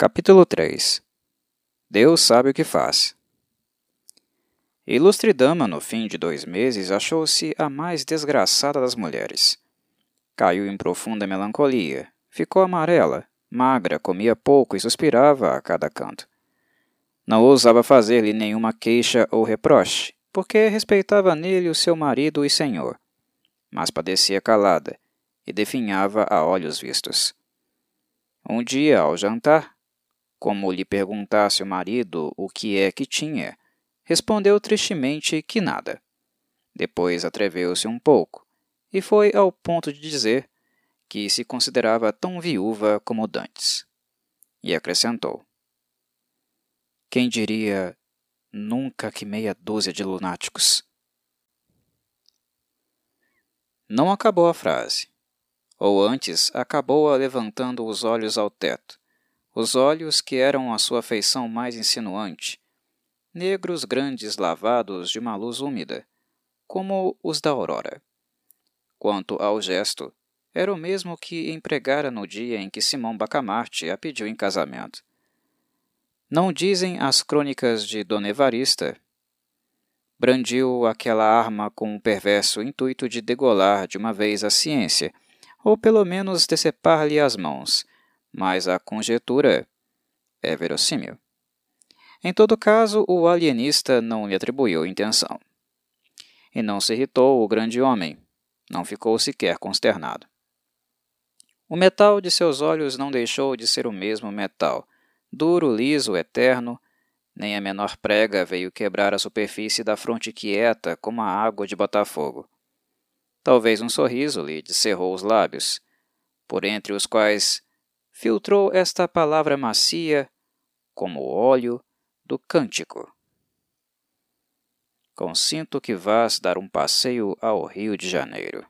Capítulo 3 Deus sabe o que faz. Ilustre dama, no fim de dois meses, achou-se a mais desgraçada das mulheres. Caiu em profunda melancolia, ficou amarela, magra, comia pouco e suspirava a cada canto. Não ousava fazer-lhe nenhuma queixa ou reproche, porque respeitava nele o seu marido e senhor, mas padecia calada e definhava a olhos vistos. Um dia, ao jantar, como lhe perguntasse o marido o que é que tinha, respondeu tristemente que nada. Depois atreveu-se um pouco e foi ao ponto de dizer que se considerava tão viúva como dantes. E acrescentou: Quem diria nunca que meia dúzia de lunáticos? Não acabou a frase, ou antes acabou-a levantando os olhos ao teto os olhos que eram a sua feição mais insinuante, negros grandes lavados de uma luz úmida, como os da aurora. Quanto ao gesto, era o mesmo que empregara no dia em que Simão Bacamarte a pediu em casamento. Não dizem as crônicas de Dona Evarista. Brandiu aquela arma com o perverso intuito de degolar de uma vez a ciência, ou pelo menos decepar-lhe as mãos, mas a conjetura é verossímil. Em todo caso, o alienista não lhe atribuiu intenção. E não se irritou o grande homem, não ficou sequer consternado. O metal de seus olhos não deixou de ser o mesmo metal, duro, liso, eterno, nem a menor prega veio quebrar a superfície da fronte quieta como a água de Botafogo. Talvez um sorriso lhe descerrou os lábios, por entre os quais filtrou esta palavra macia como o óleo do cântico. Consinto que vás dar um passeio ao Rio de Janeiro.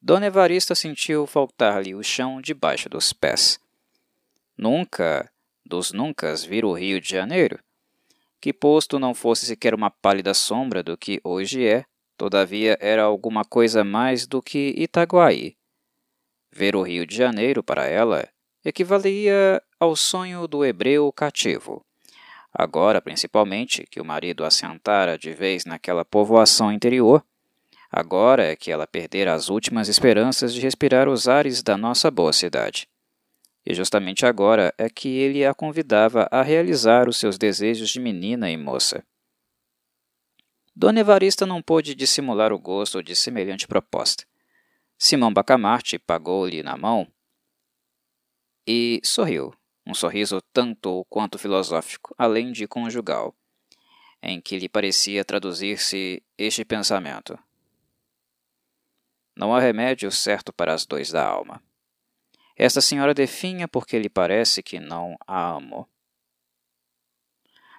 Dona Evarista sentiu faltar-lhe o chão debaixo dos pés. Nunca, dos nuncas, vir o Rio de Janeiro, que posto não fosse sequer uma pálida sombra do que hoje é, todavia era alguma coisa mais do que Itaguaí, Ver o Rio de Janeiro para ela equivalia ao sonho do hebreu cativo. Agora, principalmente, que o marido assentara de vez naquela povoação interior, agora é que ela perdera as últimas esperanças de respirar os ares da nossa boa cidade. E justamente agora é que ele a convidava a realizar os seus desejos de menina e moça. Dona Evarista não pôde dissimular o gosto de semelhante proposta. Simão Bacamarte pagou-lhe na mão e sorriu, um sorriso tanto quanto filosófico, além de conjugal, em que lhe parecia traduzir-se este pensamento. Não há remédio certo para as dores da alma. Esta senhora definha porque lhe parece que não a amo.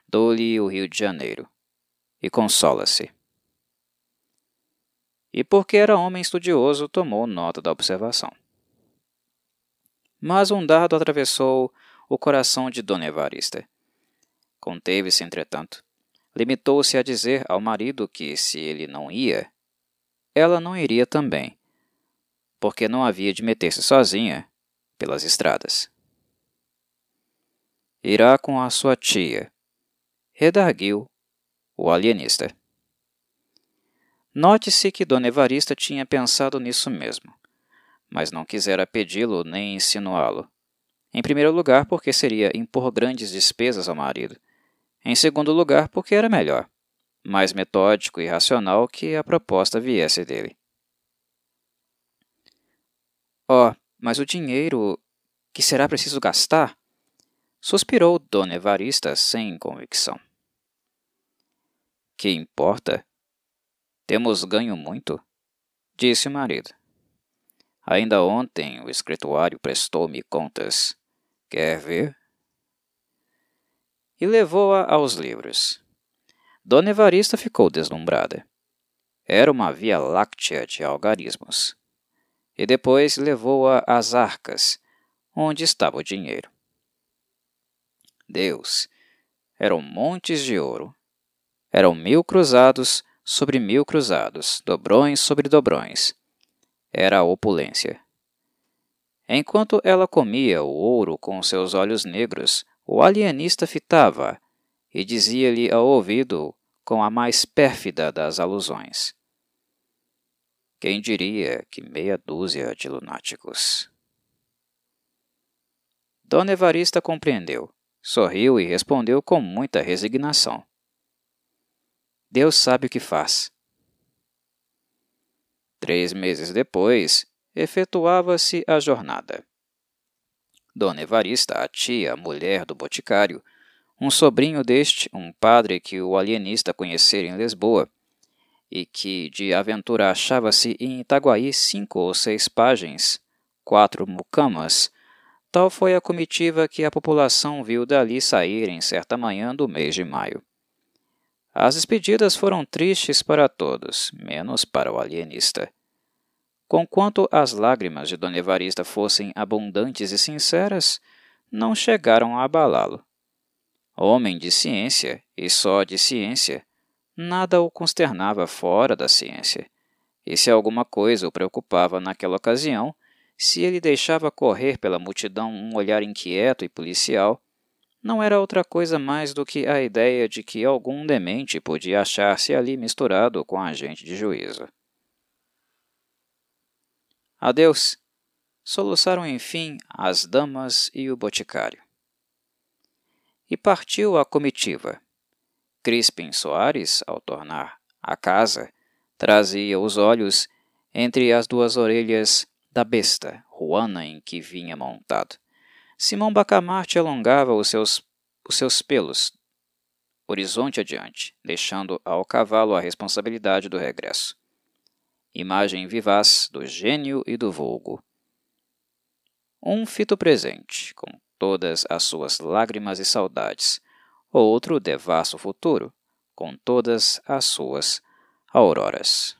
Dou-lhe o Rio de Janeiro e consola-se e porque era homem estudioso, tomou nota da observação. Mas um dardo atravessou o coração de Dona Evarista. Conteve-se, entretanto. Limitou-se a dizer ao marido que, se ele não ia, ela não iria também, porque não havia de meter-se sozinha pelas estradas. Irá com a sua tia, redarguiu o alienista. Note-se que Dona Evarista tinha pensado nisso mesmo, mas não quisera pedi-lo nem insinuá-lo. Em primeiro lugar, porque seria impor grandes despesas ao marido. Em segundo lugar, porque era melhor, mais metódico e racional que a proposta viesse dele. Oh, mas o dinheiro que será preciso gastar? Suspirou Dona Evarista sem convicção. Que importa? Temos ganho muito, disse o marido. Ainda ontem o escrituário prestou-me contas. Quer ver? E levou-a aos livros. Dona Evarista ficou deslumbrada. Era uma via láctea de algarismos. E depois levou-a às arcas, onde estava o dinheiro. Deus! Eram montes de ouro. Eram mil cruzados sobre mil cruzados, dobrões sobre dobrões. Era a opulência. Enquanto ela comia o ouro com seus olhos negros, o alienista fitava e dizia-lhe ao ouvido com a mais pérfida das alusões. Quem diria que meia dúzia de lunáticos? Dona Evarista compreendeu, sorriu e respondeu com muita resignação. Deus sabe o que faz. Três meses depois, efetuava-se a jornada. Dona Evarista, a tia, mulher do boticário, um sobrinho deste, um padre que o alienista conhecera em Lisboa, e que de aventura achava-se em Itaguaí cinco ou seis páginas, quatro mucamas, tal foi a comitiva que a população viu dali sair em certa manhã do mês de maio. As despedidas foram tristes para todos, menos para o alienista. Conquanto as lágrimas de Dona Evarista fossem abundantes e sinceras, não chegaram a abalá-lo. Homem de ciência, e só de ciência, nada o consternava fora da ciência. E se alguma coisa o preocupava naquela ocasião, se ele deixava correr pela multidão um olhar inquieto e policial, não era outra coisa mais do que a ideia de que algum demente podia achar-se ali misturado com a gente de juízo. Adeus! Soluçaram enfim as damas e o boticário. E partiu a comitiva. Crispim Soares, ao tornar à casa, trazia os olhos entre as duas orelhas da besta, Juana, em que vinha montado. Simão Bacamarte alongava os seus, os seus pelos, horizonte adiante, deixando ao cavalo a responsabilidade do regresso imagem vivaz do gênio e do vulgo. Um fito presente, com todas as suas lágrimas e saudades, outro devasso futuro, com todas as suas auroras.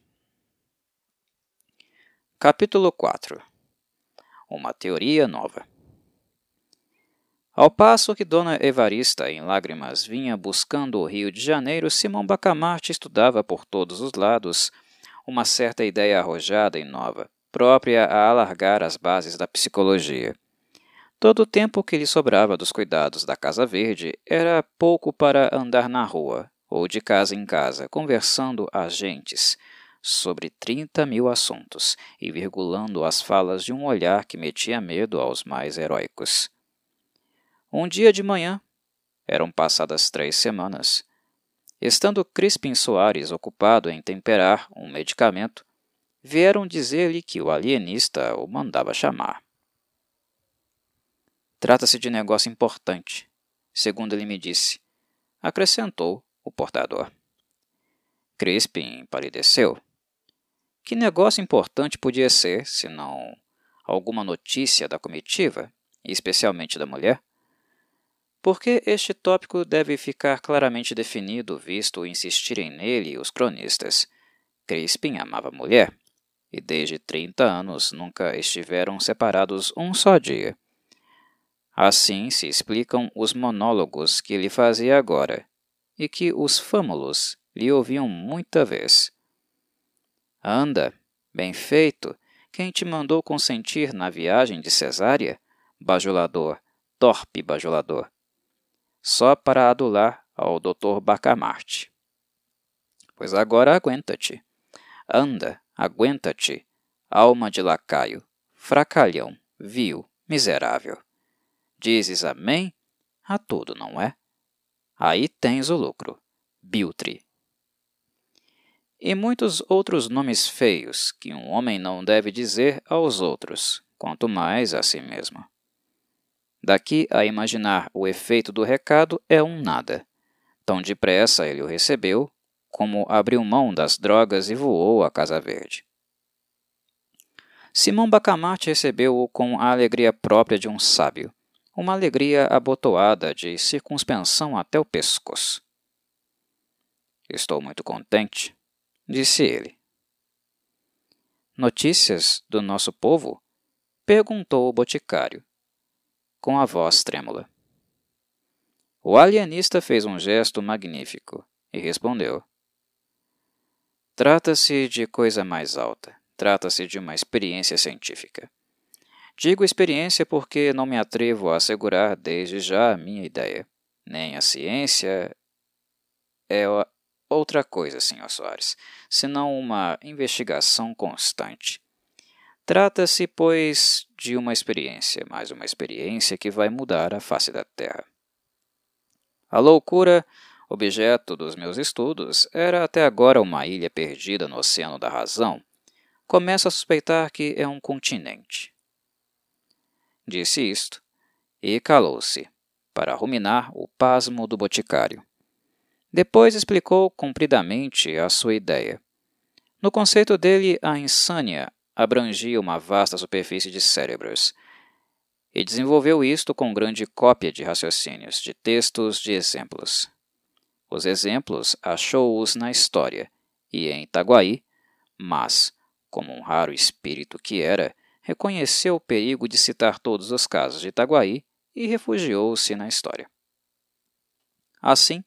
Capítulo 4 Uma teoria nova. Ao passo que Dona Evarista, em lágrimas, vinha buscando o Rio de Janeiro, Simão Bacamarte estudava por todos os lados uma certa ideia arrojada e nova, própria a alargar as bases da psicologia. Todo o tempo que lhe sobrava dos cuidados da Casa Verde era pouco para andar na rua, ou de casa em casa, conversando a gentes sobre trinta mil assuntos e virgulando as falas de um olhar que metia medo aos mais heróicos. Um dia de manhã, eram passadas três semanas, Estando Crispim Soares ocupado em temperar um medicamento, vieram dizer-lhe que o alienista o mandava chamar. Trata-se de negócio importante, segundo ele me disse, acrescentou o portador. Crispim palideceu. Que negócio importante podia ser, se não alguma notícia da comitiva, especialmente da mulher? Porque este tópico deve ficar claramente definido, visto insistirem nele os cronistas. Crispim amava mulher, e desde trinta anos nunca estiveram separados um só dia. Assim se explicam os monólogos que ele fazia agora, e que os fâmulos lhe ouviam muita vez. Anda, bem feito, quem te mandou consentir na viagem de Cesária? Bajulador, torpe bajulador só para adular ao Dr. Bacamarte. Pois agora aguenta-te. Anda, aguenta-te, alma de lacaio, fracalhão, vil, miserável. Dizes amém a tudo, não é? Aí tens o lucro. Biltre. E muitos outros nomes feios que um homem não deve dizer aos outros, quanto mais a si mesmo. Daqui a imaginar o efeito do recado é um nada. Tão depressa ele o recebeu, como abriu mão das drogas e voou à Casa Verde. Simão Bacamarte recebeu-o com a alegria própria de um sábio, uma alegria abotoada de circunspensão até o pescoço. Estou muito contente, disse ele. Notícias do nosso povo? perguntou o boticário com a voz trêmula. O alienista fez um gesto magnífico e respondeu: Trata-se de coisa mais alta. Trata-se de uma experiência científica. Digo experiência porque não me atrevo a assegurar desde já a minha ideia. Nem a ciência é outra coisa, Sr. Soares, senão uma investigação constante. Trata-se, pois, de uma experiência, mas uma experiência que vai mudar a face da Terra. A loucura, objeto dos meus estudos, era até agora uma ilha perdida no oceano da razão. Começo a suspeitar que é um continente. Disse isto e calou-se, para ruminar o pasmo do boticário. Depois explicou compridamente a sua ideia. No conceito dele, a insânia abrangia uma vasta superfície de cérebros, e desenvolveu isto com grande cópia de raciocínios, de textos, de exemplos. Os exemplos achou-os na história e em Itaguaí, mas, como um raro espírito que era, reconheceu o perigo de citar todos os casos de Itaguaí e refugiou-se na história. Assim,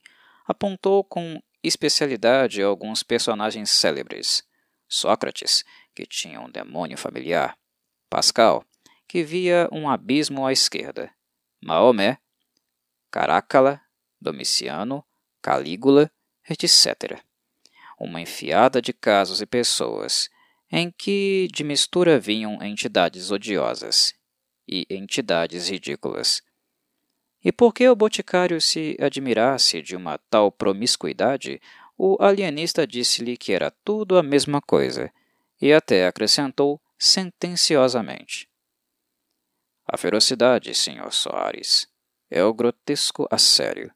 apontou com especialidade alguns personagens célebres: Sócrates, que tinha um demônio familiar, Pascal, que via um abismo à esquerda, Maomé, Carácala, Domiciano, Calígula, etc. Uma enfiada de casos e pessoas, em que de mistura vinham entidades odiosas e entidades ridículas. E porque o boticário se admirasse de uma tal promiscuidade, o alienista disse-lhe que era tudo a mesma coisa e até acrescentou sentenciosamente: A ferocidade, Sr. Soares, é o grotesco a sério.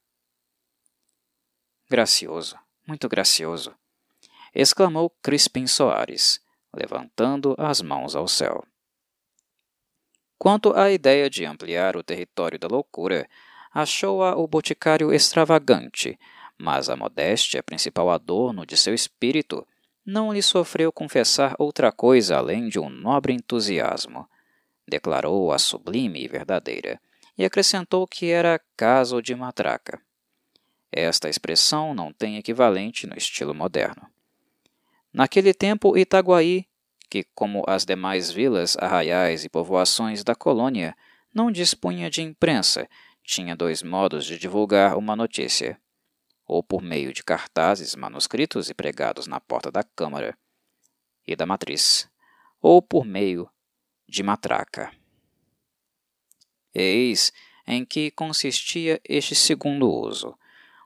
Gracioso, muito gracioso, exclamou Crispim Soares, levantando as mãos ao céu. Quanto à ideia de ampliar o território da loucura, achou-a o boticário extravagante, mas a modéstia, principal adorno de seu espírito, não lhe sofreu confessar outra coisa além de um nobre entusiasmo. Declarou-a sublime e verdadeira, e acrescentou que era caso de matraca. Esta expressão não tem equivalente no estilo moderno. Naquele tempo, Itaguaí, que, como as demais vilas, arraiais e povoações da colônia, não dispunha de imprensa, tinha dois modos de divulgar uma notícia ou por meio de cartazes manuscritos e pregados na porta da Câmara e da Matriz, ou por meio de matraca. Eis em que consistia este segundo uso.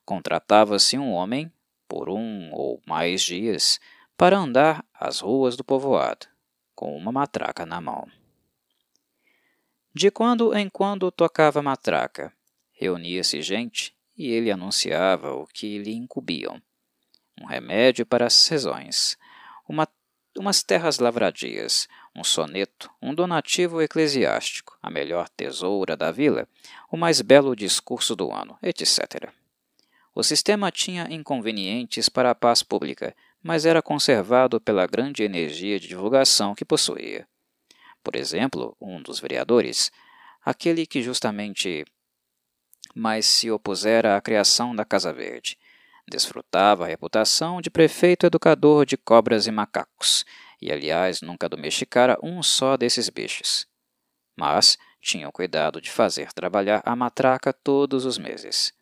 Contratava-se um homem, por um ou mais dias, para andar as ruas do povoado, com uma matraca na mão. De quando em quando tocava matraca, reunia-se gente e ele anunciava o que lhe incumbiam. Um remédio para as sezões, uma, umas terras lavradias, um soneto, um donativo eclesiástico, a melhor tesoura da vila, o mais belo discurso do ano, etc. O sistema tinha inconvenientes para a paz pública, mas era conservado pela grande energia de divulgação que possuía. Por exemplo, um dos vereadores, aquele que justamente mas se opusera à criação da Casa Verde. Desfrutava a reputação de prefeito educador de cobras e macacos, e aliás nunca domesticara um só desses bichos. Mas tinha o cuidado de fazer trabalhar a matraca todos os meses.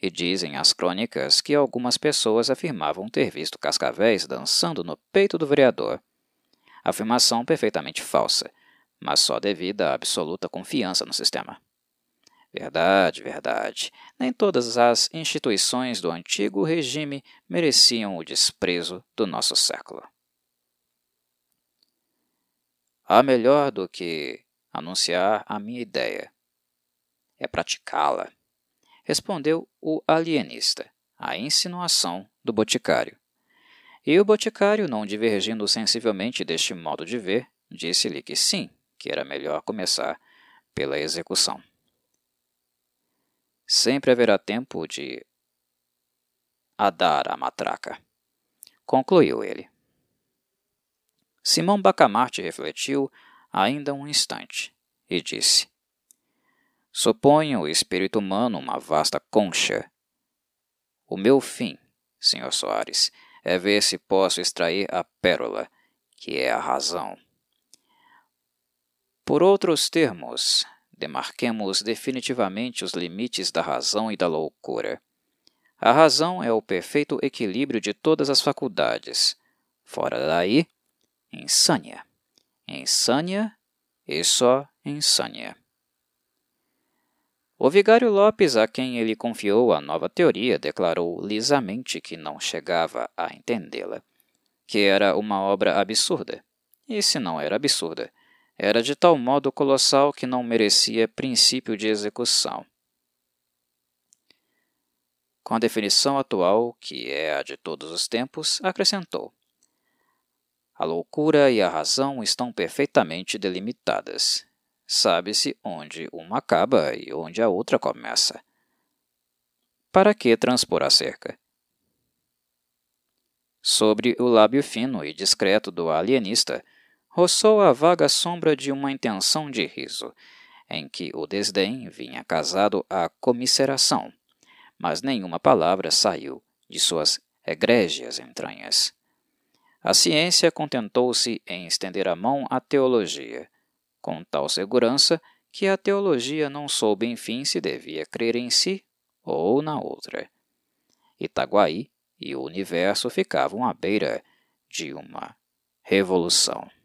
E dizem as crônicas que algumas pessoas afirmavam ter visto cascavéis dançando no peito do vereador. Afirmação perfeitamente falsa, mas só devida à absoluta confiança no sistema. Verdade, verdade. Nem todas as instituições do antigo regime mereciam o desprezo do nosso século. Há melhor do que anunciar a minha ideia. É praticá-la, respondeu o alienista, a insinuação do boticário. E o boticário, não divergindo sensivelmente deste modo de ver, disse-lhe que sim, que era melhor começar pela execução. Sempre haverá tempo de adar a matraca, concluiu ele. Simão Bacamarte refletiu ainda um instante e disse: Suponho o espírito humano uma vasta concha. O meu fim, Sr. Soares, é ver se posso extrair a pérola, que é a razão. Por outros termos, demarquemos definitivamente os limites da razão e da loucura. A razão é o perfeito equilíbrio de todas as faculdades. Fora daí, insânia. Insânia e só insânia. O vigário Lopes, a quem ele confiou a nova teoria, declarou lisamente que não chegava a entendê-la, que era uma obra absurda. E se não era absurda, era de tal modo colossal que não merecia princípio de execução. Com a definição atual, que é a de todos os tempos, acrescentou: A loucura e a razão estão perfeitamente delimitadas. Sabe-se onde uma acaba e onde a outra começa. Para que transpor a cerca? Sobre o lábio fino e discreto do alienista, roçou a vaga sombra de uma intenção de riso, em que o desdém vinha casado à comisseração, mas nenhuma palavra saiu de suas egrégias entranhas. A ciência contentou-se em estender a mão à teologia, com tal segurança que a teologia não soube enfim se devia crer em si ou na outra. Itaguaí e o universo ficavam à beira de uma revolução.